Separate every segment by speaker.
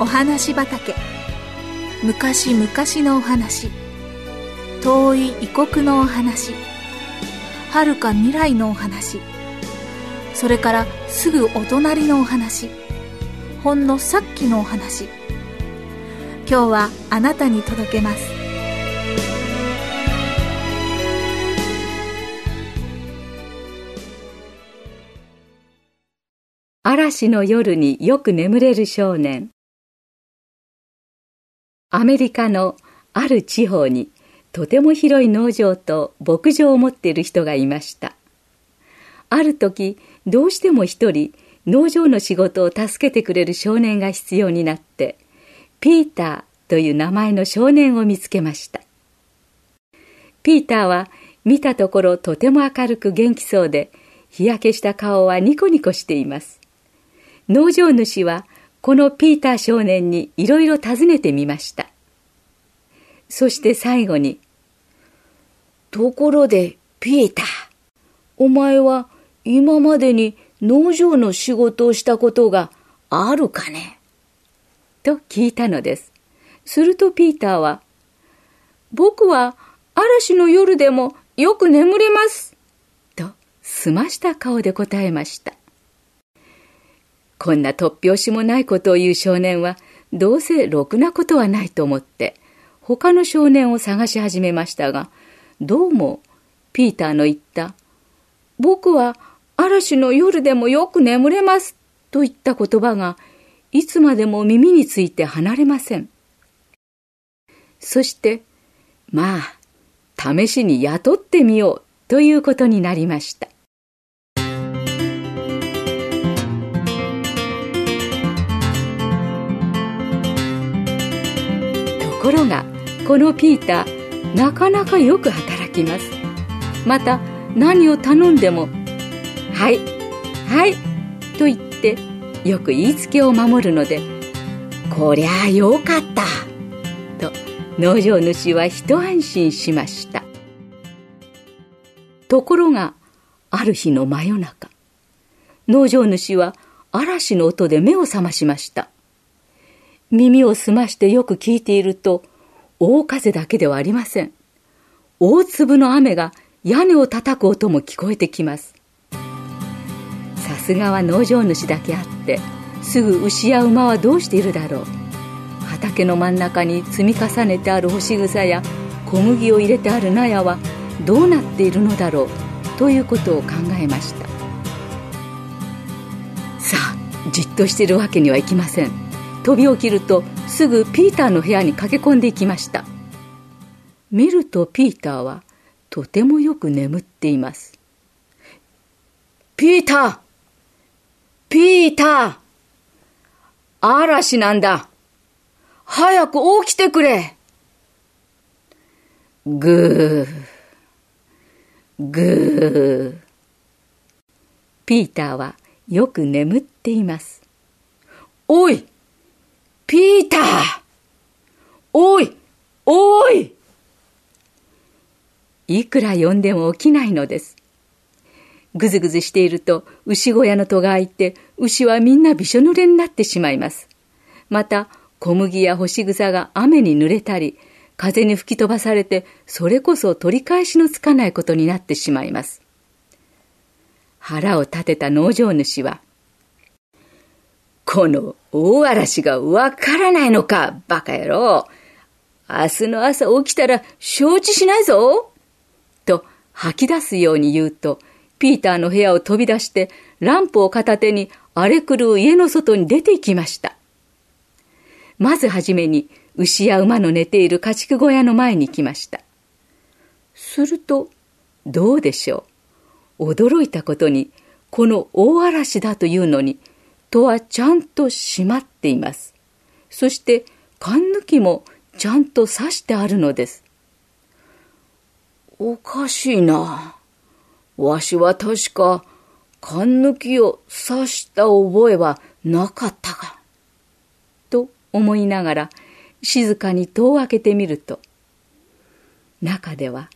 Speaker 1: お話畑。昔々のお話。遠い異国のお話。遥か未来のお話。それからすぐお隣のお話。ほんのさっきのお話。今日はあなたに届けます。
Speaker 2: 嵐の夜によく眠れる少年。アメリカのある地方にとても広い農場と牧場を持っている人がいました。ある時どうしても一人農場の仕事を助けてくれる少年が必要になってピーターという名前の少年を見つけました。ピーターは見たところとても明るく元気そうで日焼けした顔はニコニコしています。農場主はこのピーター少年にいろいろ尋ねてみました。そして最後に、
Speaker 3: ところで、ピーター、お前は今までに農場の仕事をしたことがあるかね？
Speaker 2: と聞いたのです。するとピーターは、僕は嵐の夜でもよく眠れます。と、すました顔で答えました。こんな突拍子もないことを言う少年は、どうせろくなことはないと思って、他の少年を探し始めましたが、どうも、ピーターの言った、僕は嵐の夜でもよく眠れます、といった言葉が、いつまでも耳について離れません。そして、まあ、試しに雇ってみようということになりました。ころがこのピーターなかなかよく働きます。また何を頼んでも「はいはい」と言ってよく言いつけを守るので「こりゃあよかった」と農場主は一安心しました。ところがある日の真夜中農場主は嵐の音で目を覚ましました。耳を澄ましてよく聞いていると、大風だけではありません。大粒の雨が屋根を叩く音も聞こえてきます。さすがは農場主だけあって、すぐ牛や馬はどうしているだろう。畑の真ん中に積み重ねてある干し草や小麦を入れてある納屋はどうなっているのだろうということを考えましたさあじっとしているわけにはいきません飛び起きるとすぐピーターの部屋に駆け込んでいきました。見るとピーターはとてもよく眠っています。
Speaker 3: ピーター!ピーター!嵐なんだ。早く起きてくれ。
Speaker 2: ぐー。ぐー。ピーターはよく眠っています。
Speaker 3: おい!ピーターおいおい
Speaker 2: いくら呼んでも起きないのです。ぐずぐずしていると牛小屋の戸が開いて牛はみんなびしょ濡れになってしまいます。また小麦や干し草が雨に濡れたり風に吹き飛ばされてそれこそ取り返しのつかないことになってしまいます。腹を立てた農場主は
Speaker 3: この大嵐がわからないのか、バカ野郎。明日の朝起きたら承知しないぞ。
Speaker 2: と吐き出すように言うと、ピーターの部屋を飛び出して、ランプを片手に荒れ狂う家の外に出て行きました。まずはじめに、牛や馬の寝ている家畜小屋の前に来ました。すると、どうでしょう。驚いたことに、この大嵐だというのに、戸はちゃんと閉まっています。そして缶抜きもちゃんと刺してあるのです。
Speaker 3: おかしいな。わしは確か缶抜きを刺した覚えはなかったが。
Speaker 2: と思いながら静かに戸を開けてみると、中では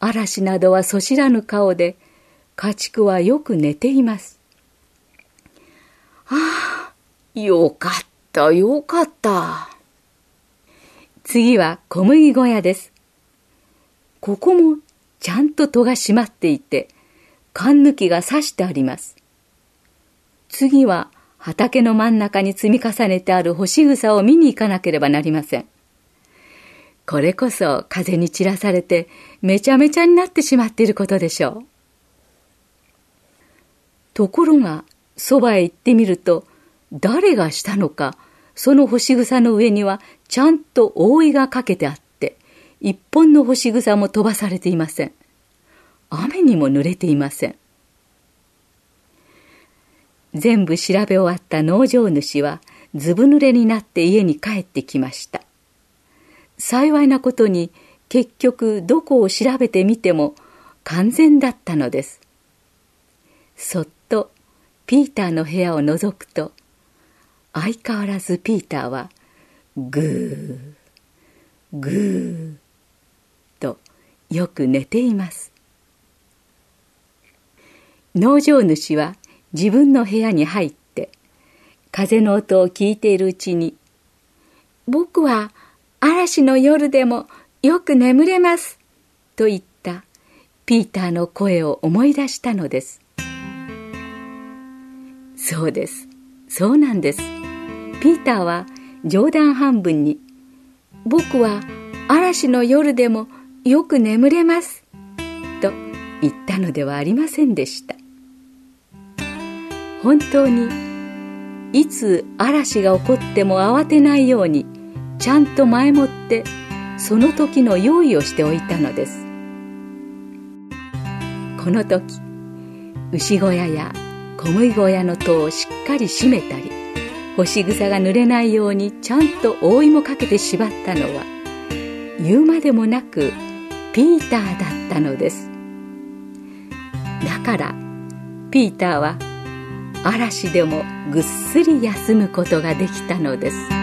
Speaker 2: 嵐などはそしらぬ顔で家畜はよく寝ています。
Speaker 3: よかった、よかった。
Speaker 2: 次は小麦小屋です。ここもちゃんと戸が閉まっていて、缶抜きが刺してあります。次は畑の真ん中に積み重ねてある干し草を見に行かなければなりません。これこそ風に散らされてめちゃめちゃになってしまっていることでしょう。ところが、そばへ行ってみると、誰がしたのか、その干し草の上にはちゃんと覆いがかけてあって、一本の干し草も飛ばされていません。雨にも濡れていません。全部調べ終わった農場主は、ずぶ濡れになって家に帰ってきました。幸いなことに、結局どこを調べてみても完全だったのです。そっとピーターの部屋を覗くと、相変わらずピーターはぐー、ぐーとよく寝ています。農場主は自分の部屋に入って風の音を聞いているうちに僕は嵐の夜でもよく眠れますと言ったピーターの声を思い出したのです。そうです。そうなんです。ピーターは冗談半分に、僕は嵐の夜でもよく眠れます。と言ったのではありませんでした。本当に、いつ嵐が起こっても慌てないように、ちゃんと前もってその時の用意をしておいたのです。この時、牛小屋や小麦小屋の戸をしっかり閉めたり、干し草が濡れないようにちゃんと覆いもかけて縛ったのは言うまでもなくピーターだったのです。だからピーターは嵐でもぐっすり休むことができたのです。